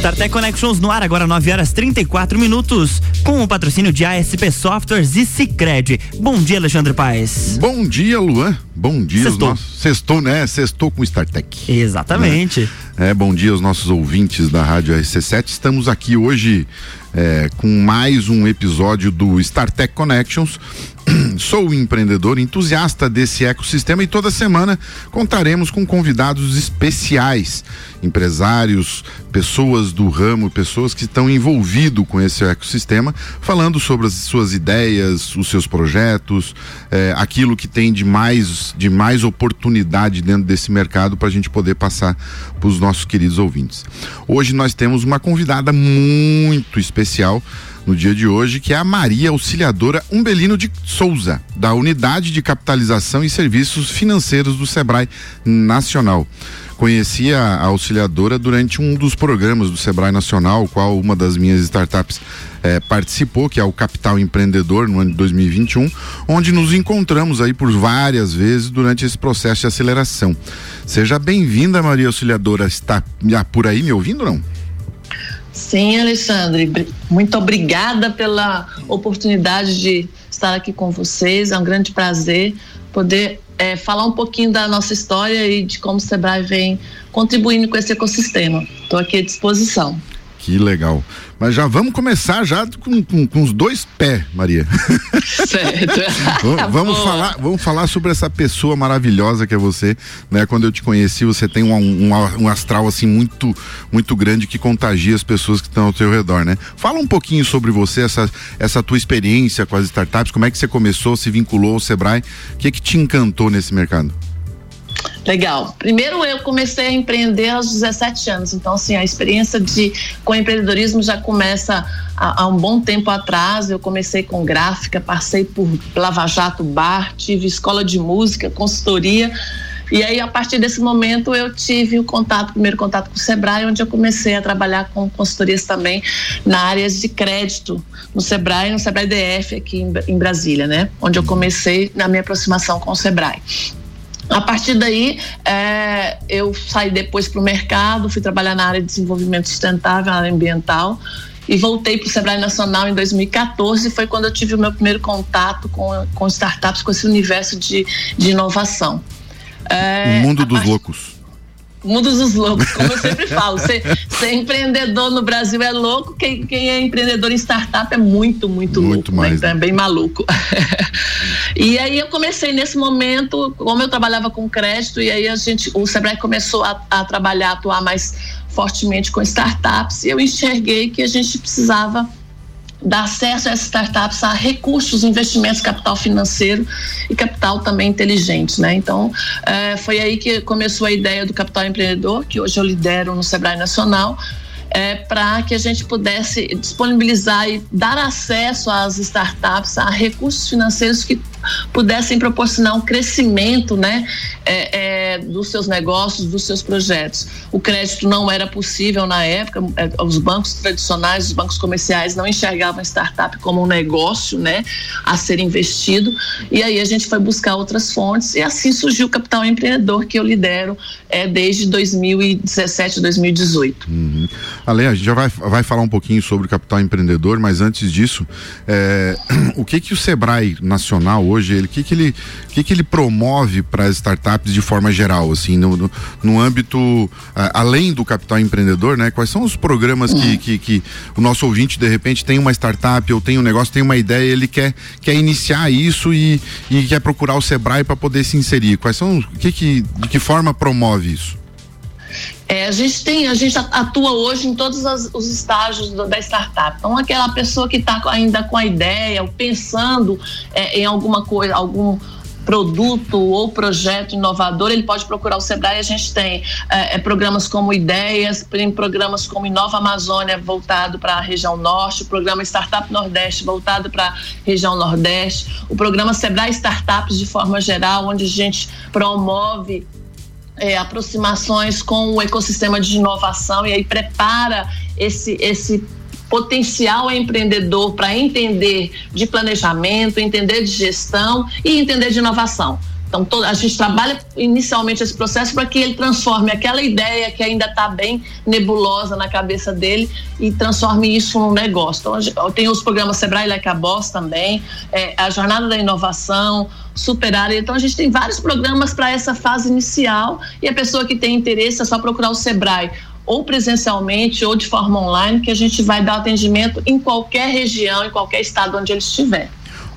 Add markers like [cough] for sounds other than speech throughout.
StarTech Connections no ar, agora 9 horas 34 minutos, com o patrocínio de ASP Softwares e Cicred. Bom dia, Alexandre Paes. Bom dia, Luan. Bom dia. Sextou. Nossos... Sextou, né? Sextou com StarTech. Exatamente. É, bom dia aos nossos ouvintes da Rádio RC7. Estamos aqui hoje é, com mais um episódio do StarTech Connections. [clears throat] Sou empreendedor entusiasta desse ecossistema e toda semana contaremos com convidados especiais, empresários, pessoas do ramo, pessoas que estão envolvidos com esse ecossistema, falando sobre as suas ideias, os seus projetos, é, aquilo que tem de mais, de mais oportunidade dentro desse mercado para a gente poder passar para os nossos queridos ouvintes. Hoje nós temos uma convidada muito especial no dia de hoje, que é a Maria Auxiliadora Umbelino de Souza, da Unidade de Capitalização e Serviços Financeiros do Sebrae Nacional. Conheci a auxiliadora durante um dos programas do Sebrae Nacional, qual uma das minhas startups eh, participou, que é o Capital Empreendedor, no ano de 2021, onde nos encontramos aí por várias vezes durante esse processo de aceleração. Seja bem-vinda, Maria Auxiliadora. Está por aí me ouvindo ou não? Sim, Alexandre, muito obrigada pela oportunidade de estar aqui com vocês. É um grande prazer poder é, falar um pouquinho da nossa história e de como o Sebrae vem contribuindo com esse ecossistema. Estou aqui à disposição. Que legal. Mas já vamos começar já com, com, com os dois pés, Maria. Certo. [laughs] vamos, vamos falar, vamos falar sobre essa pessoa maravilhosa que é você, né? Quando eu te conheci, você tem um, um, um astral assim muito, muito grande que contagia as pessoas que estão ao seu redor, né? Fala um pouquinho sobre você, essa, essa tua experiência com as startups, como é que você começou, se vinculou ao Sebrae, o que que te encantou nesse mercado? Legal. Primeiro eu comecei a empreender aos 17 anos, então assim, a experiência de com empreendedorismo já começa há, há um bom tempo atrás. Eu comecei com gráfica, passei por Lava Jato Bar, tive escola de música, consultoria. E aí, a partir desse momento, eu tive o contato, o primeiro contato com o Sebrae, onde eu comecei a trabalhar com consultorias também na área de crédito, no Sebrae, no Sebrae DF, aqui em, Brasília, né? Onde eu comecei na minha aproximação com o Sebrae. A partir daí, é, eu saí depois para o mercado, fui trabalhar na área de desenvolvimento sustentável, na área ambiental, e voltei para o Sebrae Nacional em 2014. Foi quando eu tive o meu primeiro contato com, com startups, com esse universo de, de inovação. É, o mundo dos part... loucos mundo dos loucos, como eu sempre falo. Ser, ser, empreendedor no Brasil é louco, quem, quem, é empreendedor em startup é muito, muito, muito louco. Mais, né? Então é bem maluco. [laughs] e aí eu comecei nesse momento, como eu trabalhava com crédito, e aí a gente, o Sebrae começou a, a trabalhar, a atuar mais fortemente com startups, e eu enxerguei que a gente precisava dar acesso a essas startups a recursos, investimentos, capital financeiro e capital também inteligente, né? Então, é, foi aí que começou a ideia do Capital Empreendedor, que hoje eu lidero no Sebrae Nacional, é, para que a gente pudesse disponibilizar e dar acesso às startups a recursos financeiros que pudessem proporcionar um crescimento né, é, dos seus negócios, dos seus projetos. O crédito não era possível na época, é, os bancos tradicionais, os bancos comerciais não enxergavam startup como um negócio né, a ser investido, e aí a gente foi buscar outras fontes, e assim surgiu o Capital Empreendedor, que eu lidero é, desde 2017, 2018. Uhum. Ale, a gente já vai, vai falar um pouquinho sobre o Capital Empreendedor, mas antes disso, é, o que que o Sebrae Nacional hoje, ele que que ele que que ele promove para as startups de forma geral, assim, no, no, no âmbito uh, além do capital empreendedor, né? Quais são os programas que, que, que, o nosso ouvinte de repente tem uma startup ou tem um negócio, tem uma ideia, ele quer quer iniciar isso e, e quer procurar o Sebrae para poder se inserir. Quais são que que de que forma promove isso? É, a gente tem, a gente atua hoje em todos as, os estágios do, da startup. Então, aquela pessoa que está ainda com a ideia, ou pensando é, em alguma coisa, algum produto ou projeto inovador, ele pode procurar o Sebrae. A gente tem é, é programas como Ideias, tem programas como Inova Amazônia, voltado para a região norte, o programa Startup Nordeste, voltado para a região nordeste, o programa Sebrae Startups, de forma geral, onde a gente promove é, aproximações com o ecossistema de inovação e aí prepara esse, esse potencial empreendedor para entender de planejamento, entender de gestão e entender de inovação. Então, todo, a gente trabalha inicialmente esse processo para que ele transforme aquela ideia que ainda está bem nebulosa na cabeça dele e transforme isso num negócio. Então, tem os programas Sebrae Like a Boss também, é, a Jornada da Inovação, Superar. Então, a gente tem vários programas para essa fase inicial e a pessoa que tem interesse é só procurar o Sebrae ou presencialmente ou de forma online, que a gente vai dar atendimento em qualquer região, em qualquer estado onde ele estiver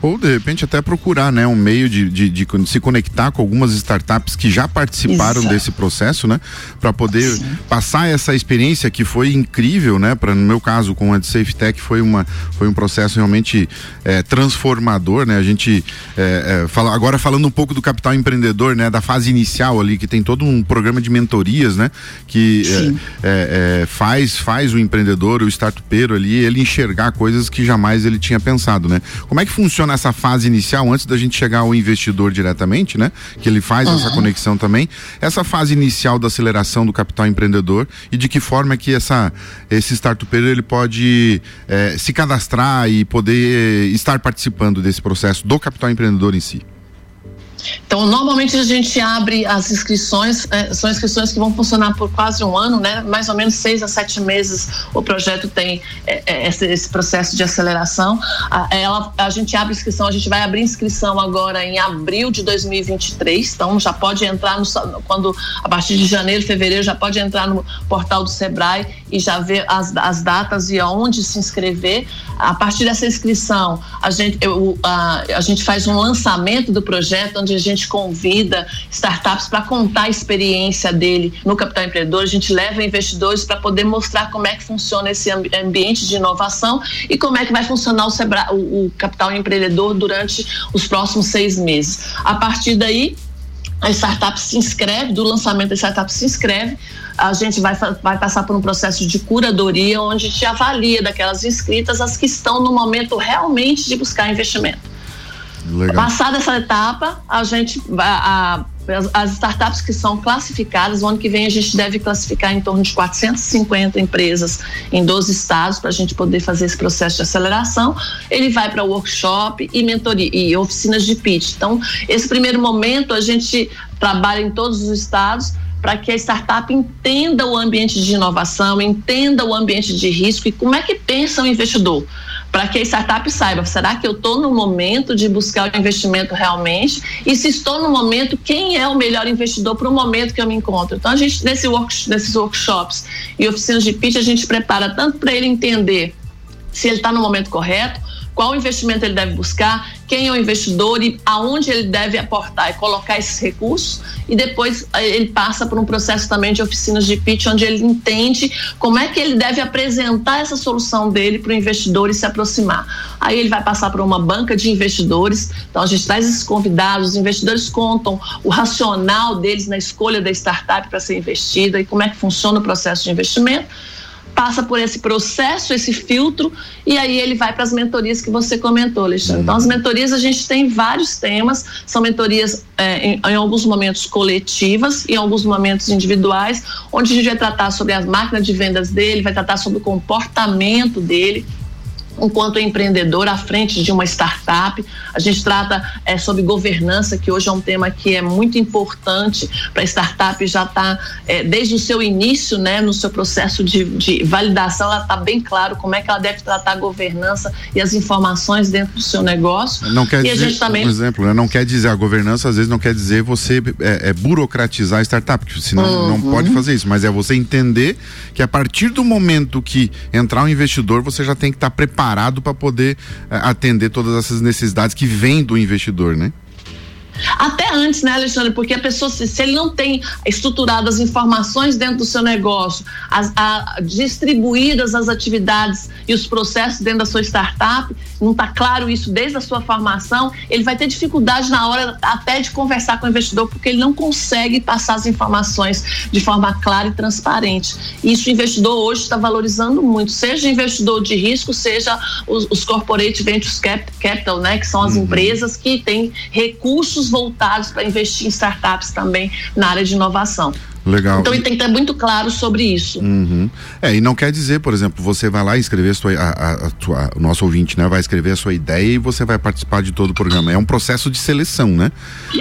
ou de repente até procurar né, um meio de, de, de se conectar com algumas startups que já participaram Exato. desse processo, né? Para poder Sim. passar essa experiência que foi incrível, né? Para no meu caso com a de Safe Tech foi, uma, foi um processo realmente é, transformador, né? A gente é, é, fala, agora falando um pouco do capital empreendedor, né? Da fase inicial ali, que tem todo um programa de mentorias, né? Que faz, faz o empreendedor, o startupeiro ali, ele enxergar coisas que jamais ele tinha pensado, né? Como é que funciona nessa fase inicial, antes da gente chegar ao investidor diretamente, né? Que ele faz uhum. essa conexão também. Essa fase inicial da aceleração do capital empreendedor e de que forma que essa, esse startupeiro ele pode é, se cadastrar e poder estar participando desse processo do capital empreendedor em si. Então, normalmente a gente abre as inscrições, é, são inscrições que vão funcionar por quase um ano, né? Mais ou menos seis a sete meses o projeto tem é, é, esse, esse, processo de aceleração. A, ela, a gente abre inscrição, a gente vai abrir inscrição agora em abril de 2023, então já pode entrar no, quando a partir de janeiro, fevereiro, já pode entrar no portal do Sebrae e já ver as, as datas e aonde se inscrever. A partir dessa inscrição, a gente, eu, a, a gente faz um lançamento do projeto onde a gente convida startups para contar a experiência dele no Capital Empreendedor. A gente leva investidores para poder mostrar como é que funciona esse ambiente de inovação e como é que vai funcionar o, Sebra, o, o Capital Empreendedor durante os próximos seis meses. A partir daí, a startup se inscreve, do lançamento da startup se inscreve, a gente vai, vai passar por um processo de curadoria, onde a gente avalia daquelas inscritas as que estão no momento realmente de buscar investimento. Legal. Passada essa etapa, a gente a, as startups que são classificadas, o ano que vem a gente deve classificar em torno de 450 empresas em 12 estados para a gente poder fazer esse processo de aceleração. Ele vai para workshop e mentoria e oficinas de pitch. Então, esse primeiro momento a gente trabalha em todos os estados para que a startup entenda o ambiente de inovação, entenda o ambiente de risco e como é que pensa o investidor para que a startup saiba, será que eu estou no momento de buscar o investimento realmente? E se estou no momento, quem é o melhor investidor para o momento que eu me encontro? Então, a gente, nesse work, nesses workshops e oficinas de pitch, a gente prepara tanto para ele entender se ele está no momento correto, qual investimento ele deve buscar, quem é o investidor e aonde ele deve aportar e colocar esses recursos. E depois eh, ele passa por um processo também de oficinas de pitch, onde ele entende como é que ele deve apresentar essa solução dele para o investidor e se aproximar. Aí ele vai passar por uma banca de investidores. Então a gente traz esses convidados, os investidores contam o racional deles na escolha da startup para ser investida e como é que funciona o processo de investimento passa por esse processo, esse filtro, e aí ele vai para as mentorias que você comentou, Alexandre. Então, as mentorias a gente tem vários temas, são mentorias é, em, em, alguns momentos coletivas, em alguns momentos individuais, onde a gente vai tratar sobre as máquinas de vendas dele, vai tratar sobre o comportamento dele, enquanto empreendedor à frente de uma startup. A gente trata é, sobre governança, que hoje é um tema que é muito importante para a startup já está é, desde o seu início, né, no seu processo de, de validação, ela está bem claro como é que ela deve tratar a governança e as informações dentro do seu negócio. Não quer e dizer, a gente também... um exemplo, né, não quer dizer a governança, às vezes não quer dizer você é, é burocratizar a startup, porque senão uhum. não pode fazer isso, mas é você entender que a partir do momento que entrar um investidor, você já tem que estar tá preparado preparado para poder uh, atender todas essas necessidades que vêm do investidor, né? Até antes, né, Alexandre? Porque a pessoa, se, se ele não tem estruturado as informações dentro do seu negócio, as, a, distribuídas as atividades e os processos dentro da sua startup, não está claro isso desde a sua formação, ele vai ter dificuldade na hora até de conversar com o investidor, porque ele não consegue passar as informações de forma clara e transparente. Isso o investidor hoje está valorizando muito, seja investidor de risco, seja os, os corporate ventures capital, né, que são as uhum. empresas que têm recursos voltados para investir em startups também na área de inovação. Legal. Então ele tem que estar muito claro sobre isso. Uhum. É, e não quer dizer, por exemplo, você vai lá escrever sua, a, a, a, o nosso ouvinte, né, vai escrever a sua ideia e você vai participar de todo o programa. É um processo de seleção, né?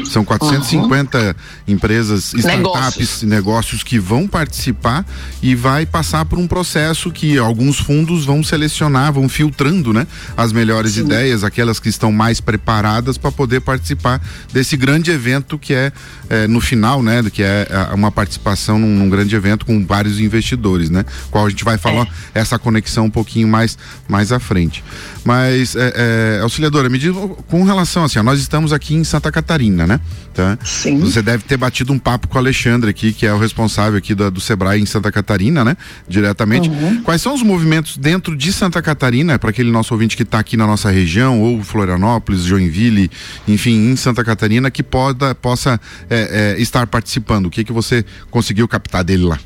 São 450 uhum. empresas, startups, negócios. negócios que vão participar e vai passar por um processo que alguns fundos vão selecionar, vão filtrando, né, as melhores Sim. ideias, aquelas que estão mais preparadas para poder participar desse grande evento que é, é no final, né, que é, é uma participação num, num, grande evento com vários investidores, né? Qual a gente vai falar é. essa conexão um pouquinho mais mais à frente. Mas, é, é, auxiliadora, me diz com relação assim, ó, nós estamos aqui em Santa Catarina, né? Tá? Sim. Você deve ter batido um papo com o Alexandre aqui, que é o responsável aqui do, do Sebrae em Santa Catarina, né? Diretamente. Uhum. Quais são os movimentos dentro de Santa Catarina, para aquele nosso ouvinte que está aqui na nossa região, ou Florianópolis, Joinville, enfim, em Santa Catarina, que poda, possa é, é, estar participando? O que que você conseguiu captar dele lá?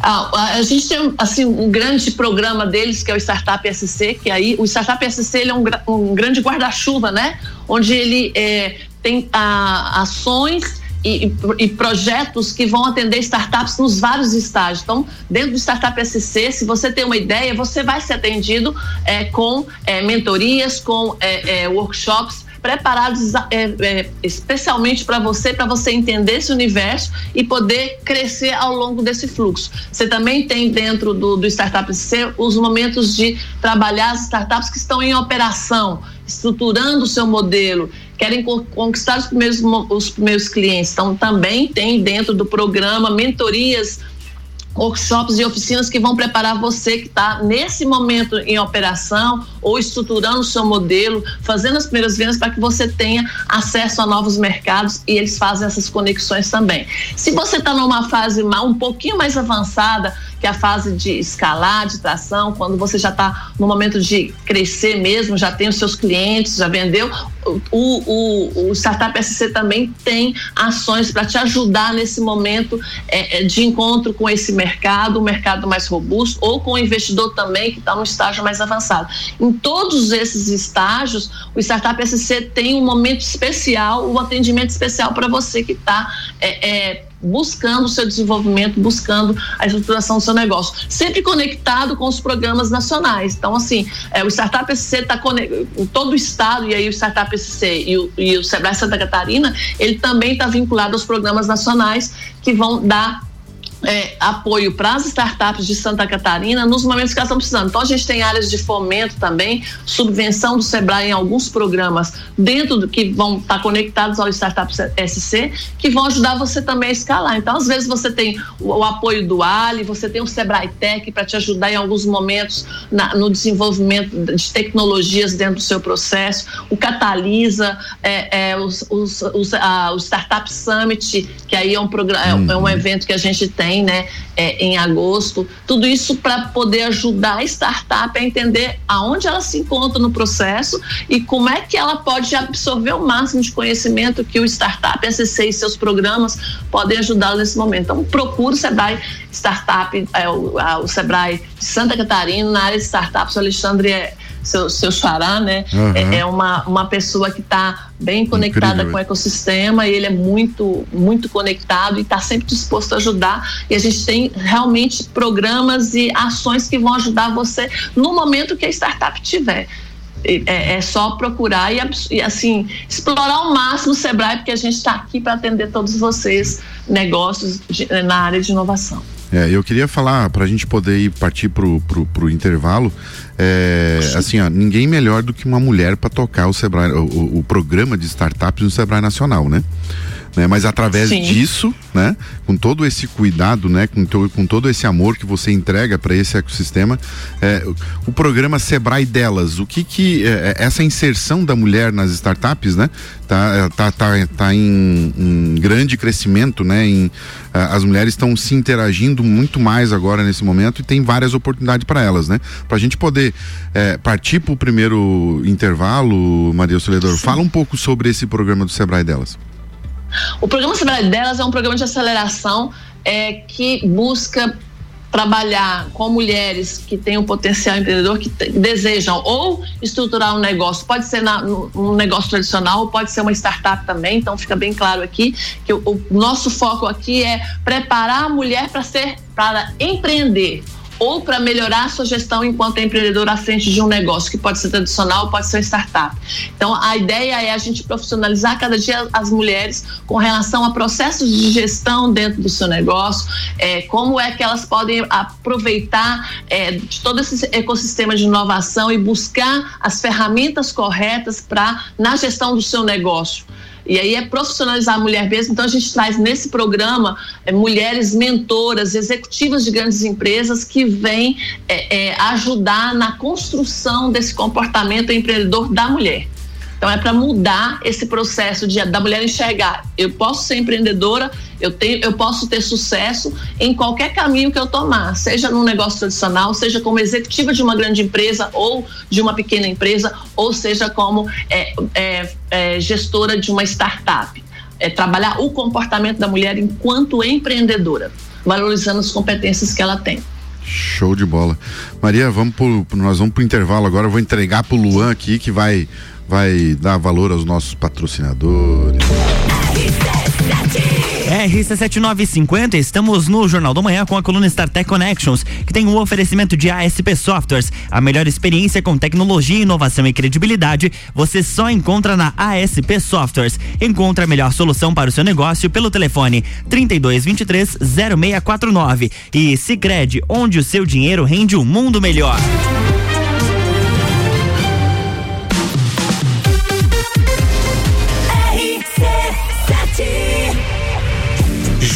Ah, a gente tem assim um grande programa deles que é o Startup SC, que aí o Startup SC ele é um, um grande guarda-chuva, né? Onde ele é, tem ah, ações e, e, projetos que vão atender startups nos vários estágios. Então, dentro do Startup SC, se você tem uma ideia, você vai ser atendido é, com é, mentorias, com é, é workshops preparados é, é, especialmente para você, para você entender esse universo e poder crescer ao longo desse fluxo. Você também tem dentro do, do Startup C os momentos de trabalhar as startups que estão em operação, estruturando o seu modelo, querem conquistar os primeiros, os primeiros clientes. Então, também tem dentro do programa mentorias workshops e oficinas que vão preparar você que está nesse momento em operação ou estruturando o seu modelo, fazendo as primeiras vendas para que você tenha acesso a novos mercados e eles fazem essas conexões também. Se você está numa fase um pouquinho mais avançada, que é a fase de escalar, de tração, quando você já está no momento de crescer mesmo, já tem os seus clientes, já vendeu, o, o, o Startup SC também tem ações para te ajudar nesse momento é, é, de encontro com esse mercado, um mercado mais robusto, ou com o investidor também que está no estágio mais avançado. Em todos esses estágios, o Startup SC tem um momento especial, um atendimento especial para você que está é, é, buscando o seu desenvolvimento, buscando a estruturação do seu negócio, sempre conectado com os programas nacionais. Então, assim, é, o Startup SC está todo o estado, e aí o Startup SC e o, e o Sebrae Santa Catarina, ele também está vinculado aos programas nacionais que vão dar é, apoio para as startups de Santa Catarina nos momentos que elas estão precisando. Então, a gente tem áreas de fomento também, subvenção do Sebrae em alguns programas dentro do que vão estar conectados ao Startup SC, que vão ajudar você também a escalar. Então, às vezes, você tem o, o apoio do Ali, você tem o Sebrae Tech para te ajudar em alguns momentos na, no desenvolvimento de tecnologias dentro do seu processo, o Catalisa, é, é, os, os, os, a, o Startup Summit, que aí é um, programa, é, é um uhum. evento que a gente tem tem, né, é, em agosto. Tudo isso para poder ajudar a startup a entender aonde ela se encontra no processo e como é que ela pode absorver o máximo de conhecimento que o startup SC e seus programas podem ajudá-la nesse momento. Então, procure o Sebrae Startup, é, o, a, o Sebrae de Santa Catarina, na área de startups, o Alexandre é seu, seu xará, né? Uhum. É, é, uma, uma pessoa que está bem conectada Incrível. com o ecossistema e ele é muito, muito conectado e está sempre disposto a ajudar. E a gente tem realmente programas e ações que vão ajudar você no momento que a startup tiver. É, é, só procurar e, e, assim explorar ao máximo o Sebrae, porque a gente está aqui para atender todos vocês, negócios de, na área de inovação. É, eu queria falar, para a gente poder ir partir pro, pro, pro intervalo, é, assim, ó, ninguém melhor do que uma mulher para tocar o Sebrae, o, o, programa de startups no Sebrae Nacional, né? Né? Mas através Sim. disso, né? Com todo esse cuidado, né? Com, to, com todo esse amor que você entrega para esse ecossistema, é, o programa Sebrae delas, o que que é, é, essa inserção da mulher nas startups, né? Tá, é, tá, tá, tá em, em grande crescimento, né? Em, é, as mulheres estão se interagindo muito mais agora nesse momento e tem várias oportunidades para elas, né? Para a gente poder é, partir para o primeiro intervalo, Maria Soledor, fala um pouco sobre esse programa do Sebrae delas. O programa Sebrae Delas é um programa de aceleração é, que busca trabalhar com mulheres que têm um potencial empreendedor, que desejam ou estruturar um negócio, pode ser na, um negócio tradicional, pode ser uma startup também, então fica bem claro aqui que o, o nosso foco aqui é preparar a mulher para ser, para empreender, ou para melhorar a sua gestão enquanto empreendedor à frente de um negócio, que pode ser tradicional, pode ser startup. Então, a ideia é a gente profissionalizar cada dia as mulheres com relação a processos de gestão dentro do seu negócio, é, como é que elas podem aproveitar é, de todo esse ecossistema de inovação e buscar as ferramentas corretas para na gestão do seu negócio. E aí é profissionalizar a mulher mesmo. Então a gente traz nesse programa é, mulheres mentoras, executivas de grandes empresas que vêm é, é, ajudar na construção desse comportamento empreendedor da mulher. Então é para mudar esse processo de, da mulher enxergar. Eu posso ser empreendedora, eu, tenho, eu posso ter sucesso em qualquer caminho que eu tomar, seja num negócio tradicional, seja como executiva de uma grande empresa ou de uma pequena empresa, ou seja como é, é, é, gestora de uma startup. É trabalhar o comportamento da mulher enquanto empreendedora, valorizando as competências que ela tem. Show de bola. Maria, vamos pro, nós vamos para o intervalo agora. Eu vou entregar para o Luan aqui que vai vai dar valor aos nossos patrocinadores. RC7950, estamos no Jornal da Manhã com a coluna StarTech Connections, que tem um oferecimento de ASP Softwares. A melhor experiência com tecnologia, inovação e credibilidade, você só encontra na ASP Softwares. Encontre a melhor solução para o seu negócio pelo telefone 3223 0649. E Sicredi, onde o seu dinheiro rende um mundo melhor.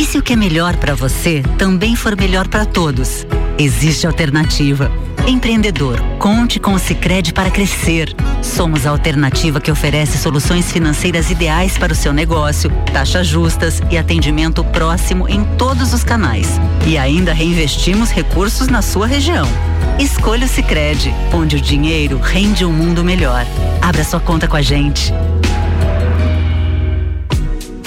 E se o que é melhor para você também for melhor para todos? Existe alternativa. Empreendedor, conte com o Sicredi para crescer. Somos a alternativa que oferece soluções financeiras ideais para o seu negócio, taxas justas e atendimento próximo em todos os canais. E ainda reinvestimos recursos na sua região. Escolha o Sicredi, onde o dinheiro rende um mundo melhor. Abra sua conta com a gente.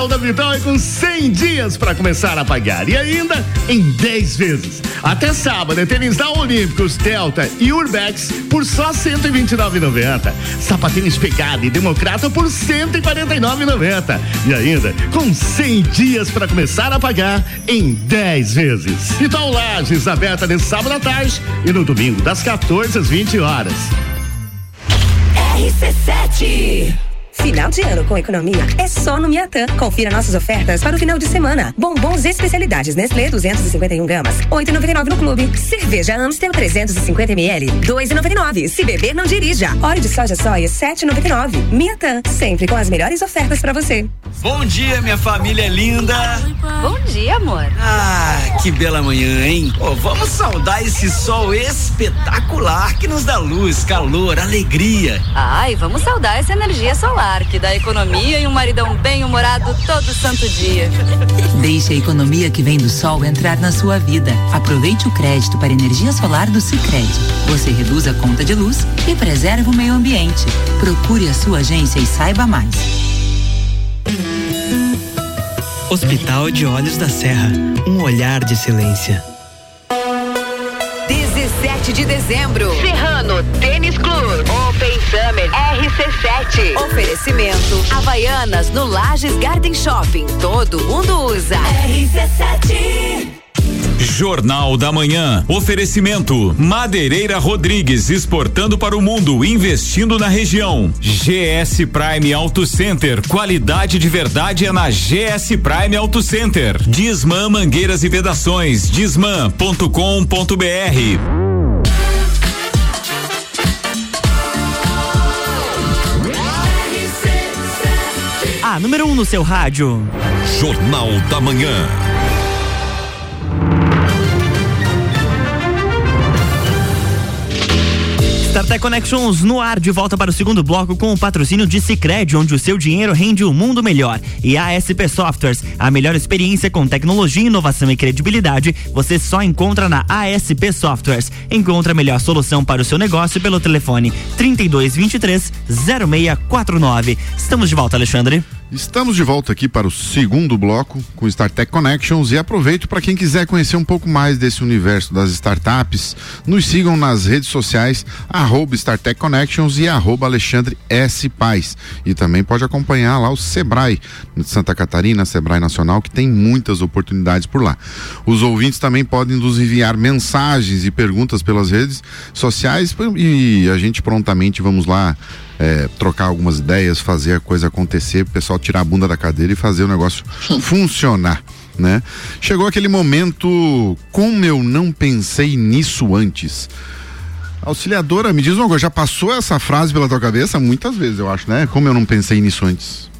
Natal da Vitão é com 100 dias para começar a pagar e ainda em 10 vezes. Até sábado, tênis da Olímpicos, Delta e Urbex por só 129,90. Sapatênis Pegada e Democrata por 149,90. E ainda com 100 dias para começar a pagar em 10 vezes. Então Lages aberta nesse sábado à tarde e no domingo das 14 às 20 horas. RC7 Final de ano com economia é só no Miatã. Confira nossas ofertas para o final de semana. Bombons especialidades Nestlé 251 gramas, 8,99 no clube. Cerveja Amstel 350 ml, 2,99. Se beber não dirija. Óleo de soja soia 7,99. Miatã, sempre com as melhores ofertas para você. Bom dia, minha família linda. Bom dia, amor. Ah, que bela manhã, hein? Oh, vamos saudar esse sol espetacular que nos dá luz, calor, alegria. Ai, vamos saudar essa energia solar que dá economia e um maridão bem-humorado todo santo dia. Deixe a economia que vem do sol entrar na sua vida. Aproveite o crédito para energia solar do Sicredi. Você reduz a conta de luz e preserva o meio ambiente. Procure a sua agência e saiba mais. Hospital de Olhos da Serra, um olhar de excelência. 17 de dezembro. Serrano Tênis Club. Open Summer RC7. Oferecimento. Havaianas no Lages Garden Shopping. Todo mundo usa. RC7. Jornal da Manhã. Oferecimento. Madeireira Rodrigues exportando para o mundo, investindo na região. GS Prime Auto Center. Qualidade de verdade é na GS Prime Auto Center. Disman Mangueiras e Vedações. Disman.com.br. A número 1 um no seu rádio. Jornal da Manhã. StarTech Connections no ar, de volta para o segundo bloco com o patrocínio de Cicred, onde o seu dinheiro rende um mundo melhor. E ASP Softwares, a melhor experiência com tecnologia, inovação e credibilidade, você só encontra na ASP Softwares. Encontre a melhor solução para o seu negócio pelo telefone 3223 0649. Estamos de volta, Alexandre. Estamos de volta aqui para o segundo bloco com StarTech Connections e aproveito para quem quiser conhecer um pouco mais desse universo das startups, nos sigam nas redes sociais, arroba StarTech Connections e arroba Alexandre S. Paz. E também pode acompanhar lá o Sebrae de Santa Catarina, Sebrae Nacional, que tem muitas oportunidades por lá. Os ouvintes também podem nos enviar mensagens e perguntas pelas redes sociais e a gente prontamente vamos lá é, trocar algumas ideias, fazer a coisa acontecer, o pessoal tirar a bunda da cadeira e fazer o negócio [laughs] funcionar. Né? Chegou aquele momento, como eu não pensei nisso antes. Auxiliadora, me diz uma coisa, já passou essa frase pela tua cabeça muitas vezes, eu acho, né? Como eu não pensei nisso antes.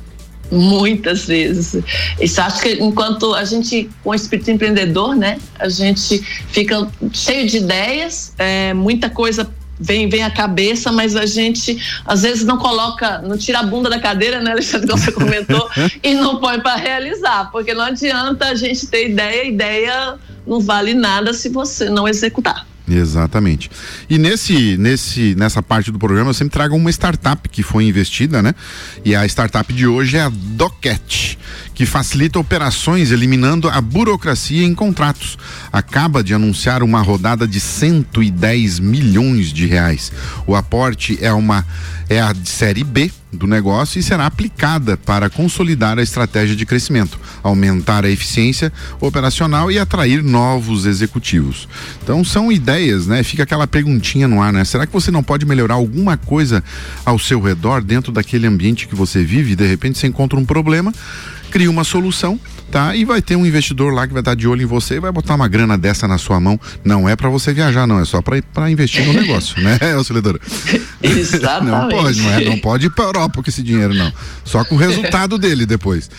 Muitas vezes. Isso acho que enquanto a gente, com o espírito empreendedor, né, a gente fica cheio de ideias, é, muita coisa vem, vem a cabeça, mas a gente às vezes não coloca, não tira a bunda da cadeira, né, Alexandre, como você comentou, [laughs] e não põe para realizar, porque não adianta a gente ter ideia, ideia não vale nada se você não executar. Exatamente. E nesse, nesse, nessa parte do programa eu sempre trago uma startup que foi investida, né? E a startup de hoje é a Docket, que facilita operações eliminando a burocracia em contratos. Acaba de anunciar uma rodada de 110 milhões de reais. O aporte é uma é a série B do negócio e será aplicada para consolidar a estratégia de crescimento, aumentar a eficiência operacional e atrair novos executivos. Então são ideias, né? Fica aquela perguntinha no ar, né? Será que você não pode melhorar alguma coisa ao seu redor dentro daquele ambiente que você vive e de repente você encontra um problema? Cria uma solução, tá? E vai ter um investidor lá que vai estar de olho em você e vai botar uma grana dessa na sua mão. Não é para você viajar, não, é só para investir no negócio, né, [laughs] auxiliadora? Exatamente. Não pode, não é? Não pode ir para Europa com esse dinheiro, não. Só com o resultado dele depois.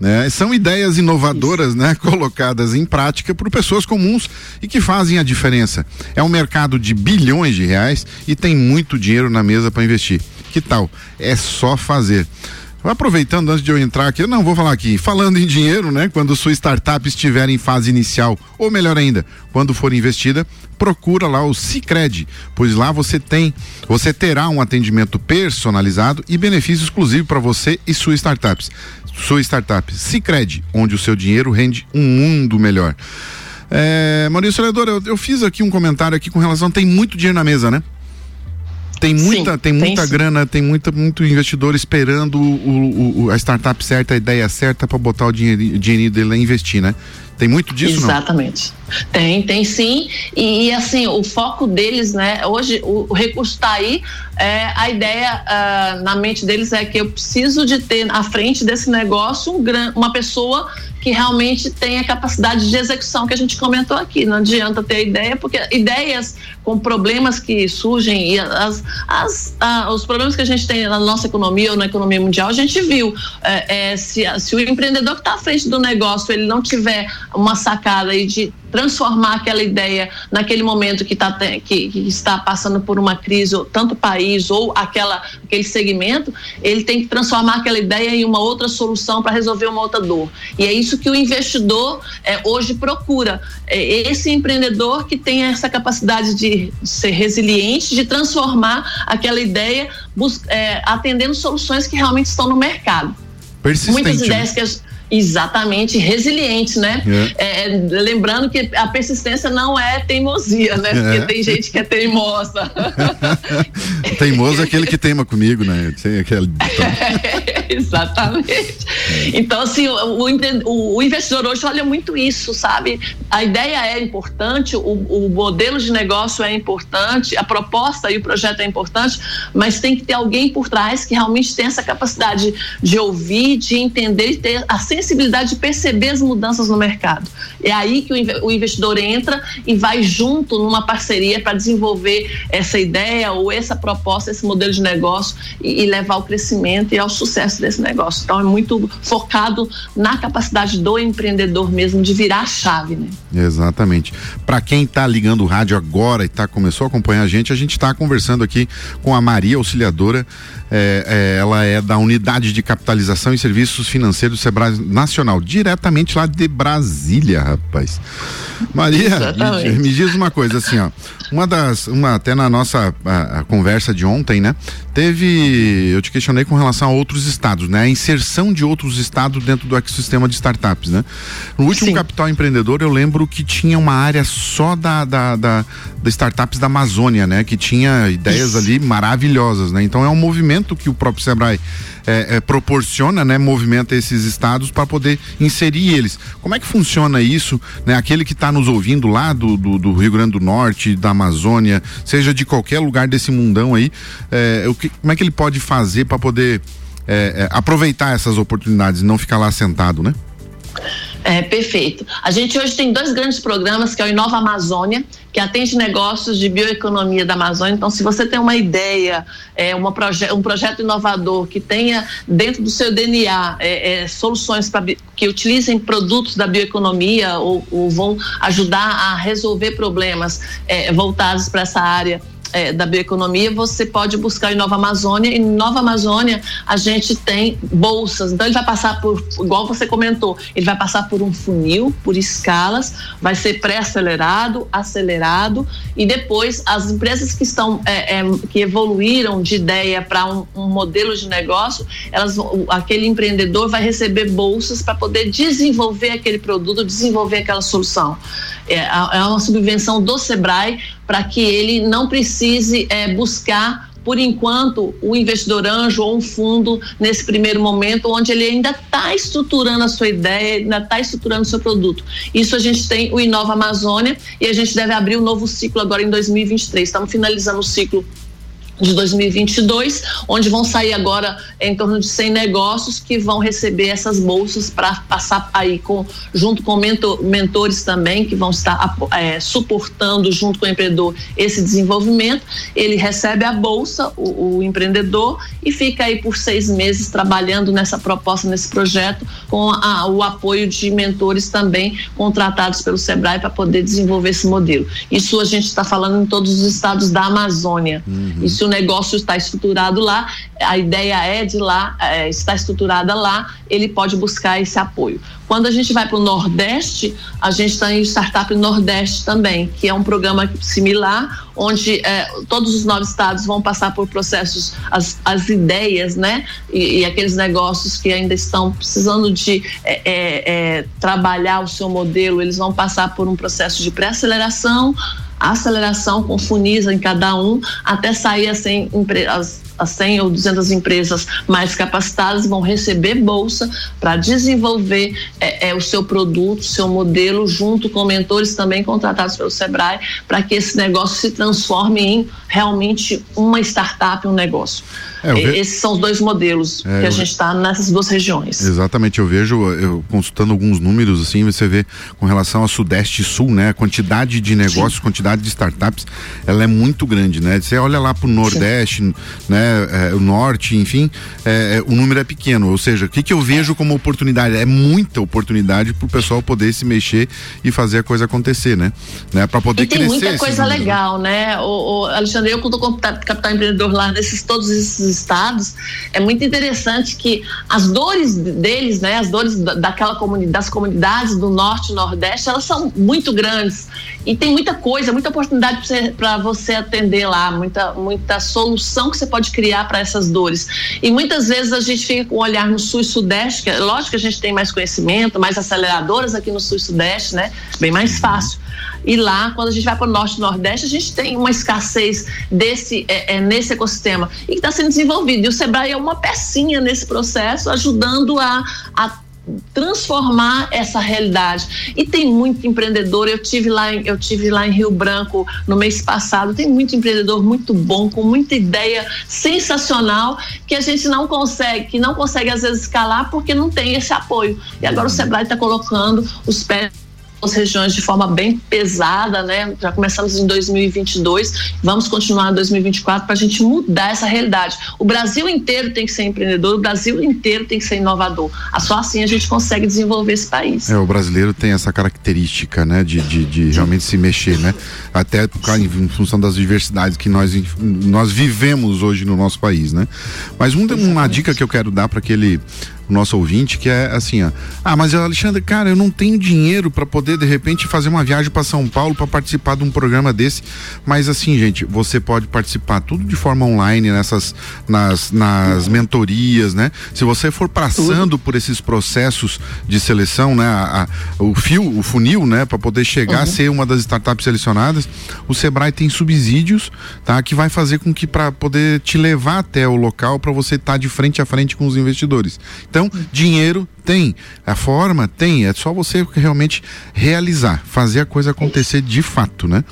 Né? São ideias inovadoras, Isso. né? [laughs] Colocadas em prática por pessoas comuns e que fazem a diferença. É um mercado de bilhões de reais e tem muito dinheiro na mesa para investir. Que tal? É só fazer. Aproveitando antes de eu entrar aqui, eu não vou falar aqui, falando em dinheiro, né? Quando sua startup estiver em fase inicial, ou melhor ainda, quando for investida, procura lá o Cicred, pois lá você tem, você terá um atendimento personalizado e benefício exclusivo para você e sua startup. Sua startup Cicred, onde o seu dinheiro rende um mundo melhor. É, Maurício Leador, eu, eu fiz aqui um comentário aqui com relação, tem muito dinheiro na mesa, né? Tem muita, sim, tem muita tem grana, tem muita, muito investidor esperando o, o, a startup certa, a ideia certa para botar o dinheiro, dinheirinho dele e investir, né? Tem muito disso, Exatamente. Não? Tem, tem sim. E, e, assim, o foco deles, né? Hoje o, o recurso está aí. É, a ideia uh, na mente deles é que eu preciso de ter à frente desse negócio um, uma pessoa que realmente tem a capacidade de execução que a gente comentou aqui. Não adianta ter ideia, porque ideias com problemas que surgem e as, as, os problemas que a gente tem na nossa economia ou na economia mundial, a gente viu. É, é, se, se o empreendedor que está à frente do negócio ele não tiver uma sacada aí de transformar aquela ideia naquele momento que, tá, que, que, está passando por uma crise, tanto o país ou aquela, aquele segmento, ele tem que transformar aquela ideia em uma outra solução para resolver uma outra dor. E é isso que o investidor é, hoje procura. É esse empreendedor que tem essa capacidade de ser resiliente, de transformar aquela ideia, é, atendendo soluções que realmente estão no mercado. Muitas né? ideias que as, Exatamente, resilientes, né? É. É, lembrando que a persistência não é teimosia, né? Porque é. tem gente que é teimosa. [laughs] Teimoso é aquele que teima comigo, né? Aquele... [laughs] Exatamente. Então, assim, o, o, o, investidor hoje olha muito isso, sabe? A ideia é importante, o, o modelo de negócio é importante, a proposta e o projeto é importante, mas tem que ter alguém por trás que realmente tem essa capacidade de ouvir, de entender e ter a sensibilidade de perceber as mudanças no mercado. É aí que o investidor entra e vai junto numa parceria para desenvolver essa ideia ou essa proposta, esse modelo de negócio e, e levar ao crescimento e ao sucesso desse negócio. Então é muito focado na capacidade do empreendedor mesmo de virar a chave, né? Exatamente. Para quem está ligando o rádio agora e tá, começou a acompanhar a gente, a gente está conversando aqui com a Maria Auxiliadora. É, é, ela é da Unidade de Capitalização e Serviços Financeiros do Sebrae Nacional, diretamente lá de Brasília, rapaz. Maria, me, me, diz uma coisa assim, ó. Uma das, uma, até na nossa a, a conversa de ontem, né? Teve, eu te questionei com relação a outros estados, né? A inserção de outros estados dentro do ecossistema de startups, né? No último Sim. Capital Empreendedor, eu lembro que tinha uma área só da, da, da, da startups da Amazônia, né? Que tinha ideias Isso. ali maravilhosas, né? Então é um movimento que o próprio Sebrae é, é, proporciona, né? Movimenta esses estados para poder inserir eles. Como é que funciona isso, né? Aquele que está nos ouvindo lá do, do, do, Rio Grande do Norte, da Amazônia, seja de qualquer lugar desse mundão aí, é, o que, como é que ele pode fazer para poder é, aproveitar essas oportunidades e não ficar lá sentado, né? É, perfeito. A gente hoje tem dois grandes programas, que é o Inova Amazônia, que atende negócios de bioeconomia da Amazônia. Então, se você tem uma ideia, é, uma proje um projeto inovador que tenha dentro do seu DNA é, é, soluções pra, que utilizem produtos da bioeconomia ou, ou vão ajudar a resolver problemas é, voltados para essa área é, da bioeconomia, você pode buscar em Nova Amazônia. E em Nova Amazônia a gente tem bolsas. Então ele vai passar por, igual você comentou, ele vai passar por um funil, por escalas, vai ser pré-acelerado, acelerado e depois as empresas que estão é, é, que evoluíram de ideia para um, um, modelo de negócio, elas aquele empreendedor vai receber bolsas para poder desenvolver aquele produto, desenvolver aquela solução. É, é uma subvenção do Sebrae para que ele não precise é, buscar por enquanto, o investidor anjo ou um fundo nesse primeiro momento, onde ele ainda está estruturando a sua ideia, ainda está estruturando o seu produto. Isso a gente tem o Inova Amazônia e a gente deve abrir um novo ciclo agora em 2023. Estamos finalizando o ciclo de 2022, onde vão sair agora em torno de 100 negócios que vão receber essas bolsas para passar aí com junto com mentor, mentores também que vão estar é, suportando junto com o empreendedor esse desenvolvimento. Ele recebe a bolsa, o, o, empreendedor, e fica aí por seis meses trabalhando nessa proposta, nesse projeto, com a, o apoio de mentores também contratados pelo Sebrae para poder desenvolver esse modelo. Isso a gente está falando em todos os estados da Amazônia. Uhum. Isso o negócio está estruturado lá, a ideia é de lá, é, está estruturada lá, ele pode buscar esse apoio. Quando a gente vai para o Nordeste, a gente tem o Startup Nordeste também, que é um programa similar, onde é, todos os nove estados vão passar por processos, as, as ideias, né? E, e aqueles negócios que ainda estão precisando de é, é, é trabalhar o seu modelo, eles vão passar por um processo de pré-aceleração, aceleração com funis em cada um, até sair a 100, as, as 100 ou 200 empresas mais capacitadas vão receber bolsa para desenvolver é, é, o seu produto, seu modelo, junto com mentores também contratados pelo Sebrae, para que esse negócio se transforme em realmente uma startup, um negócio. É, ve... Esses são os dois modelos é, que a gente está nessas duas regiões. Exatamente, eu vejo, eu consultando alguns números assim, você vê com relação ao Sudeste e Sul, né? A quantidade de negócios, Sim. quantidade de startups, ela é muito grande, né? Você olha lá para o Nordeste, Sim. né? É, o Norte, enfim, é, é, o número é pequeno. Ou seja, o que, que eu vejo como oportunidade? É muita oportunidade para o pessoal poder se mexer e fazer a coisa acontecer, né? né? Para poder e tem crescer. muita coisa legal, né? O, o Alexandre, eu quando estou capital empreendedor lá nesses todos esses estados, é muito interessante que as dores deles, né, as dores daquela comunidade, das comunidades do norte e nordeste, elas são muito grandes e tem muita coisa, muita oportunidade para você atender lá, muita, muita solução que você pode criar para essas dores. E muitas vezes a gente fica com um olhar no sul e sudeste, que é, lógico que a gente tem mais conhecimento, mais aceleradoras aqui no sul e sudeste, né? Bem mais fácil. E lá, quando a gente vai para o norte e nordeste, a gente tem uma escassez desse é, é, nesse ecossistema e que está sendo desenvolvido. E o Sebrae é uma pecinha nesse processo, ajudando a, a transformar essa realidade. E tem muito empreendedor, eu tive lá em, eu tive lá em Rio Branco no mês passado, tem muito empreendedor muito bom, com muita ideia sensacional que a gente não consegue, que não consegue às vezes escalar porque não tem esse apoio. E agora o Sebrae está colocando os pés regiões de forma bem pesada, né? Já começamos em 2022, vamos continuar em 2024 para a gente mudar essa realidade. O Brasil inteiro tem que ser empreendedor, o Brasil inteiro tem que ser inovador. Só assim a gente consegue desenvolver esse país. É, o brasileiro tem essa característica, né, de, de, de realmente se mexer, né? Até em função das diversidades que nós, nós vivemos hoje no nosso país, né? Mas um, uma dica que eu quero dar para aquele nosso ouvinte, que é assim, ó. Ah, mas Alexandre, cara, eu não tenho dinheiro para poder de repente fazer uma viagem para São Paulo para participar de um programa desse. Mas assim, gente, você pode participar tudo de forma online nessas nas, nas mentorias, né? Se você for passando por esses processos de seleção, né, a, a, o fio, o funil, né, para poder chegar uhum. a ser uma das startups selecionadas, o Sebrae tem subsídios, tá, que vai fazer com que para poder te levar até o local para você estar tá de frente a frente com os investidores. Então, dinheiro tem, a forma tem, é só você realmente realizar, fazer a coisa acontecer de fato, né?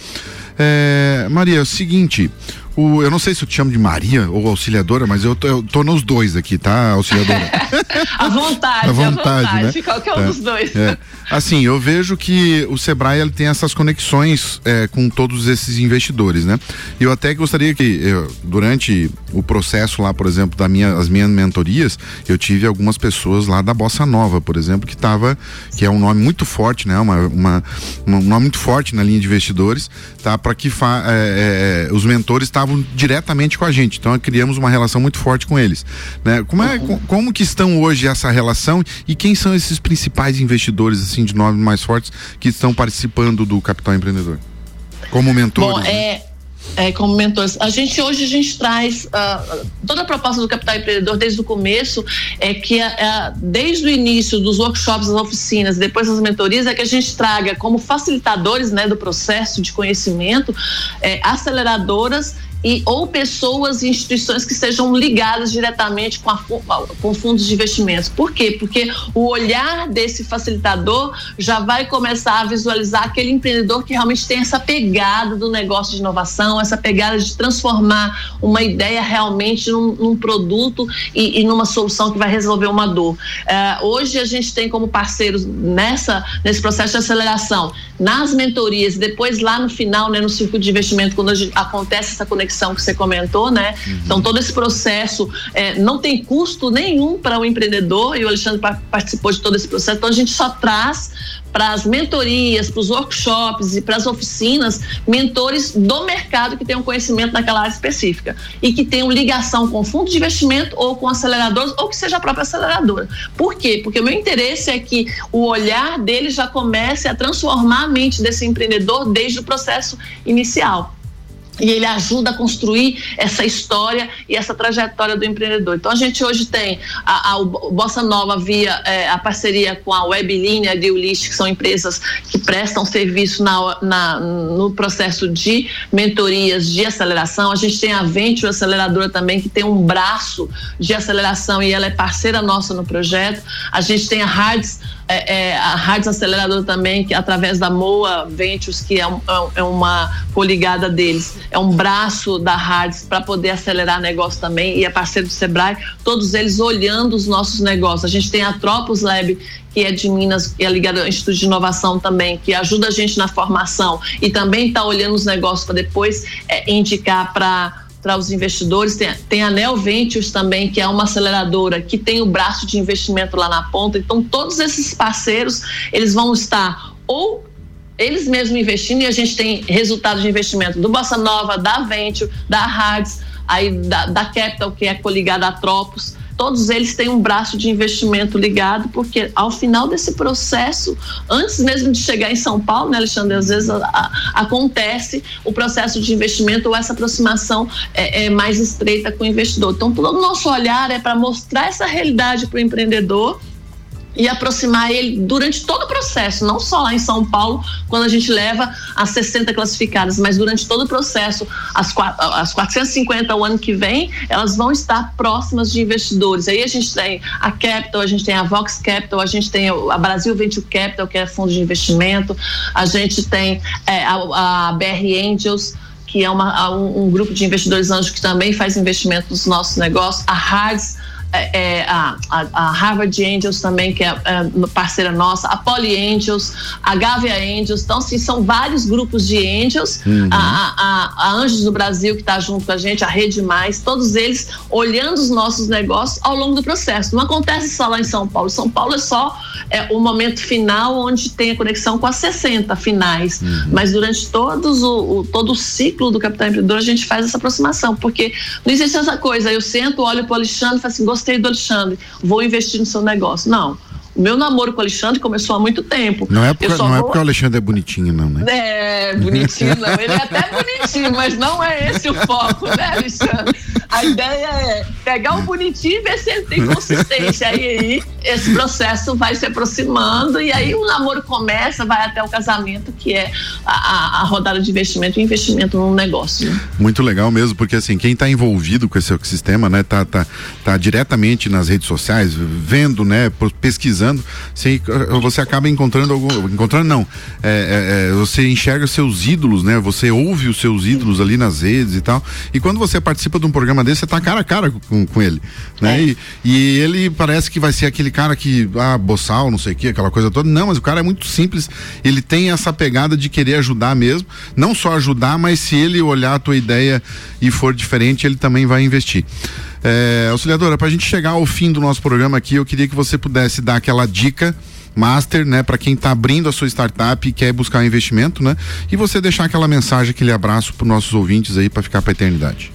É, Maria, é o seguinte, o, eu não sei se eu te chamo de Maria ou auxiliadora, mas eu tô, eu tô nos dois aqui, tá, auxiliadora? [laughs] à vontade, à vontade, né? qualquer um é, dos dois. É. Assim, eu vejo que o Sebrae ele tem essas conexões é, com todos esses investidores, né? E eu até gostaria que, eu, durante o processo lá, por exemplo, das minha, as minhas mentorias, eu tive algumas pessoas lá da Bossa Nova, por exemplo, que tava, que é um nome muito forte, né? Uma, uma, um nome muito forte na linha de investidores, tá? Para que fa, é, é, os mentores estavam estavam diretamente com a gente. Então criamos uma relação muito forte com eles. Né? Como, é, uhum. como que estão hoje essa relação e quem são esses principais investidores assim de nomes mais fortes que estão participando do Capital Empreendedor? Como mentores? Bom, né? é, é, como mentores. A gente hoje a gente traz uh, toda a proposta do Capital Empreendedor desde o começo é que desde o início dos workshops, das oficinas, depois das mentorias, é que a gente traga como facilitadores né, do processo de conhecimento é, aceleradoras e ou pessoas e instituições que estejam ligadas diretamente com, a, com fundos de investimentos. Por quê? Porque o olhar desse facilitador já vai começar a visualizar aquele empreendedor que realmente tem essa pegada do negócio de inovação, essa pegada de transformar uma ideia realmente num, num produto e, e, numa solução que vai resolver uma dor. Uh, hoje a gente tem como parceiros nessa nesse processo de aceleração, nas mentorias, depois lá no final, né, no circuito de investimento, quando acontece essa conexão que você comentou, né? Uhum. Então todo esse processo é, não tem custo nenhum para o empreendedor e o Alexandre participou de todo esse processo. Então a gente só traz para as mentorias, para os workshops e para as oficinas, mentores do mercado que tenham conhecimento naquela área específica e que tenham ligação com fundos de investimento ou com aceleradores ou que seja a própria aceleradora. Por quê? Porque o meu interesse é que o olhar dele já comece a transformar a mente desse empreendedor desde o processo inicial. E ele ajuda a construir essa história e essa trajetória do empreendedor. Então a gente hoje tem a, a, Bossa Nova via é, a parceria com a Webline a Deolist, que são empresas que prestam serviço na, na, no processo de mentorias de aceleração. A gente tem a Venture Aceleradora também, que tem um braço de aceleração e ela é parceira nossa no projeto. A gente tem a Hards é, é, a Hards Aceleradora também, que através da Moa Ventures, que é, um, é, é uma coligada deles, é um braço da Hards para poder acelerar negócio também, e é parceiro do Sebrae, todos eles olhando os nossos negócios. A gente tem a Tropos Lab, que é de Minas, que é ligada ao Instituto de Inovação também, que ajuda a gente na formação e também está olhando os negócios para depois é, indicar para para os investidores. Tem, tem a Neo Ventures também, que é uma aceleradora que tem o braço de investimento lá na ponta. Então, todos esses parceiros, eles vão estar ou eles mesmos investindo e a gente tem resultado de investimento do Bossa Nova, da Venture, da Hards, aí da, da Capital, que é coligada a Tropos todos eles têm um braço de investimento ligado, porque ao final desse processo, antes mesmo de chegar em São Paulo, né, Alexandre, às vezes a, a, acontece o processo de investimento ou essa aproximação é, é mais estreita com o investidor. Então, todo o nosso olhar é para mostrar essa realidade para o empreendedor e aproximar ele durante todo o processo, não só lá em São Paulo, quando a gente leva as 60 classificadas, mas durante todo o processo, as, as 450 o ano que vem, elas vão estar próximas de investidores. Aí a gente tem a Capital, a gente tem a Vox Capital, a gente tem a Brasil Venture Capital, que é fundo de investimento, a gente tem é, a, a BR Angels, que é uma, um, um, grupo de investidores anjos que também faz investimento nos nossos negócios, a Hards, é, é, a, a, Harvard Angels também, que é, é, parceira nossa, a Poly Angels, a Gavia Angels. Então, assim, são vários grupos de Angels, uhum. a, a, a, Anjos do Brasil, que está junto com a gente, a Rede Mais, todos eles olhando os nossos negócios ao longo do processo. Não acontece só lá em São Paulo. São Paulo é só é, o momento final onde tem a conexão com as 60 finais. Uhum. Mas durante todos o, o, todo o ciclo do Capital Empreendedor, a gente faz essa aproximação, porque não existe essa coisa. Eu sento, olho para o Alexandre e falo assim: gostei do Alexandre, vou investir no seu negócio. Não. O meu namoro com o Alexandre começou há muito tempo. Não é porque, não é vou... é porque o Alexandre é bonitinho, não, né? É, bonitinho não. Ele é até bonitinho, mas não é esse o foco, né, Alexandre? A ideia é pegar o bonitinho e ver se ele tem consistência. Aí, aí esse processo vai se aproximando e aí o namoro começa, vai até o casamento, que é a, a rodada de investimento e investimento num negócio. Né? Muito legal mesmo, porque assim, quem está envolvido com esse ecossistema, né, tá, tá, tá diretamente nas redes sociais, vendo, né, pesquisando, você, você acaba encontrando algum. Encontrando não. É, é, é, você enxerga seus ídolos, né? Você ouve os seus ídolos ali nas redes e tal. E quando você participa de um programa desse, você tá cara a cara com, com ele, né? É. E, e, ele parece que vai ser aquele cara que, ah, boçal, não sei o que, aquela coisa toda. Não, mas o cara é muito simples. Ele tem essa pegada de querer ajudar mesmo. Não só ajudar, mas se ele olhar a tua ideia e for diferente, ele também vai investir. É, auxiliadora, para a gente chegar ao fim do nosso programa aqui, eu queria que você pudesse dar aquela dica master, né, para quem está abrindo a sua startup e quer buscar investimento, né? E você deixar aquela mensagem, aquele abraço para nossos ouvintes aí para ficar para a eternidade.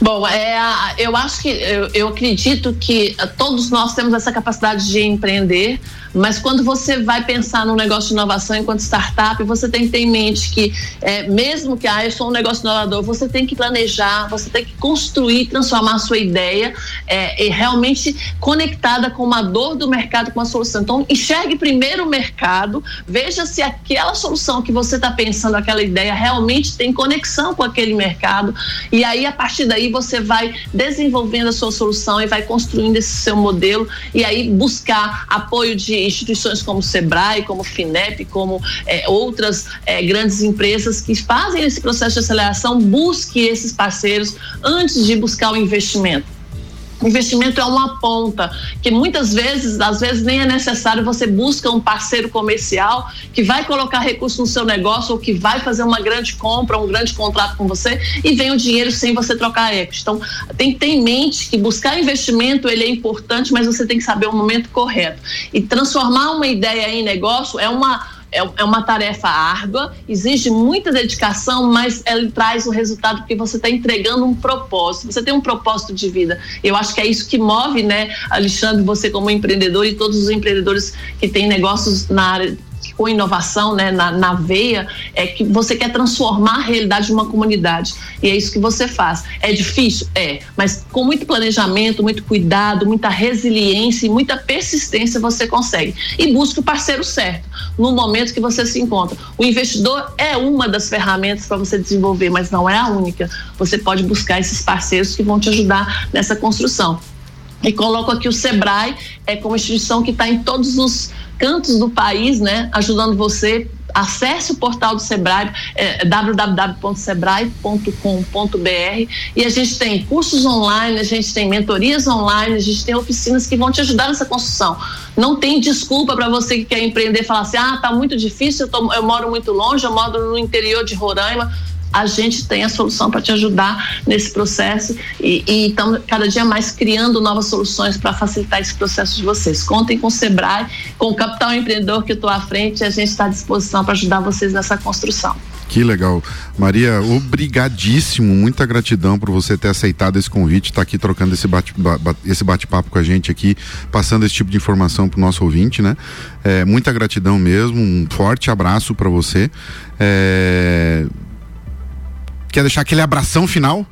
Bom, é, eu acho que eu, eu acredito que todos nós temos essa capacidade de empreender, mas quando você vai pensar num negócio de inovação enquanto startup, você tem que ter em mente que, é, mesmo que ah, eu sou um negócio inovador, você tem que planejar, você tem que construir, transformar a sua ideia é, é realmente conectada com uma dor do mercado, com uma solução. Então, enxergue primeiro o mercado, veja se aquela solução que você está pensando, aquela ideia, realmente tem conexão com aquele mercado. E aí, a partir daí, você vai desenvolvendo a sua solução e vai construindo esse seu modelo e aí buscar apoio de instituições como o Sebrae, como o FINEP, como é, outras é, grandes empresas que fazem esse processo de aceleração, busque esses parceiros antes de buscar o investimento. Investimento é uma ponta que muitas vezes, às vezes nem é necessário. Você busca um parceiro comercial que vai colocar recurso no seu negócio ou que vai fazer uma grande compra, um grande contrato com você e vem o dinheiro sem você trocar equity. Então, tem que ter em mente que buscar investimento ele é importante, mas você tem que saber o momento correto. E transformar uma ideia em negócio é uma é, é uma tarefa árdua, exige muita dedicação, mas ela traz o resultado porque você está entregando um propósito, você tem um propósito de vida. Eu acho que é isso que move, né, Alexandre, você como empreendedor e todos os empreendedores que têm negócios na área com inovação né, na, na veia, é que você quer transformar a realidade de uma comunidade. E é isso que você faz. É difícil? É. Mas com muito planejamento, muito cuidado, muita resiliência e muita persistência você consegue. E busque o parceiro certo no momento que você se encontra. O investidor é uma das ferramentas para você desenvolver, mas não é a única. Você pode buscar esses parceiros que vão te ajudar nessa construção. E coloco aqui o Sebrae é como instituição que está em todos os cantos do país, né, ajudando você. Acesse o portal do Sebrae, é, www.sebrae.com.br e a gente tem cursos online, a gente tem mentorias online, a gente tem oficinas que vão te ajudar nessa construção. Não tem desculpa para você que quer empreender falar assim: ah, tá muito difícil, eu, tô, eu moro muito longe, eu moro no interior de Roraima a gente tem a solução para te ajudar nesse processo e, estamos cada dia mais criando novas soluções para facilitar esse processo de vocês. Contem com o Sebrae, com o Capital Empreendedor que eu estou à frente, a gente está à disposição para ajudar vocês nessa construção. Que legal. Maria, obrigadíssimo, muita gratidão por você ter aceitado esse convite, estar tá aqui trocando esse bate-papo esse bate com a gente aqui, passando esse tipo de informação para o nosso ouvinte, né? É, muita gratidão mesmo, um forte abraço para você. É, Quer deixar aquele abração final?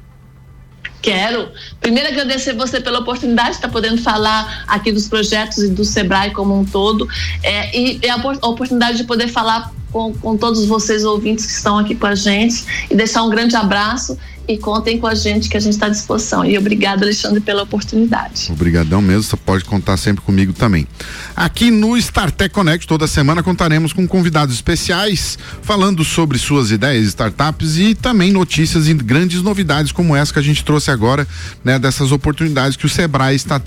Quero. Primeiro agradecer você pela oportunidade de estar podendo falar aqui dos projetos e do Sebrae como um todo. É, e, e a oportunidade de poder falar com, com todos vocês ouvintes que estão aqui com a gente e deixar um grande abraço e contem com a gente que a gente está à disposição. E obrigado, Alexandre, pela oportunidade. Obrigadão mesmo, você pode contar sempre comigo também. Aqui no StarTech Connect, toda semana contaremos com convidados especiais falando sobre suas ideias, startups e também notícias e grandes novidades como essa que a gente trouxe agora, né, dessas oportunidades que o Sebrae está,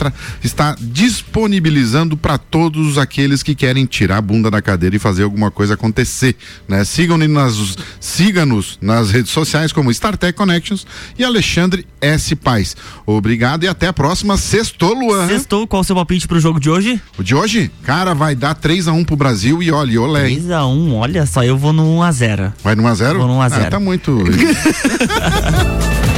está disponibilizando para todos aqueles que querem tirar a bunda da cadeira e fazer alguma coisa acontecer, né? Sigam-nos nas, siga-nos nas redes sociais como StarTech Connect e Alexandre S. Paz. Obrigado e até a próxima. Sextou, Luan. Sextou, qual o seu palpite pro jogo de hoje? O de hoje? Cara, vai dar 3x1 um pro Brasil e olha, olé. 3x1, um, olha só, eu vou no 1x0. Vai no 1x0? Vou no 1x0. Ah, tá muito. [laughs] [laughs]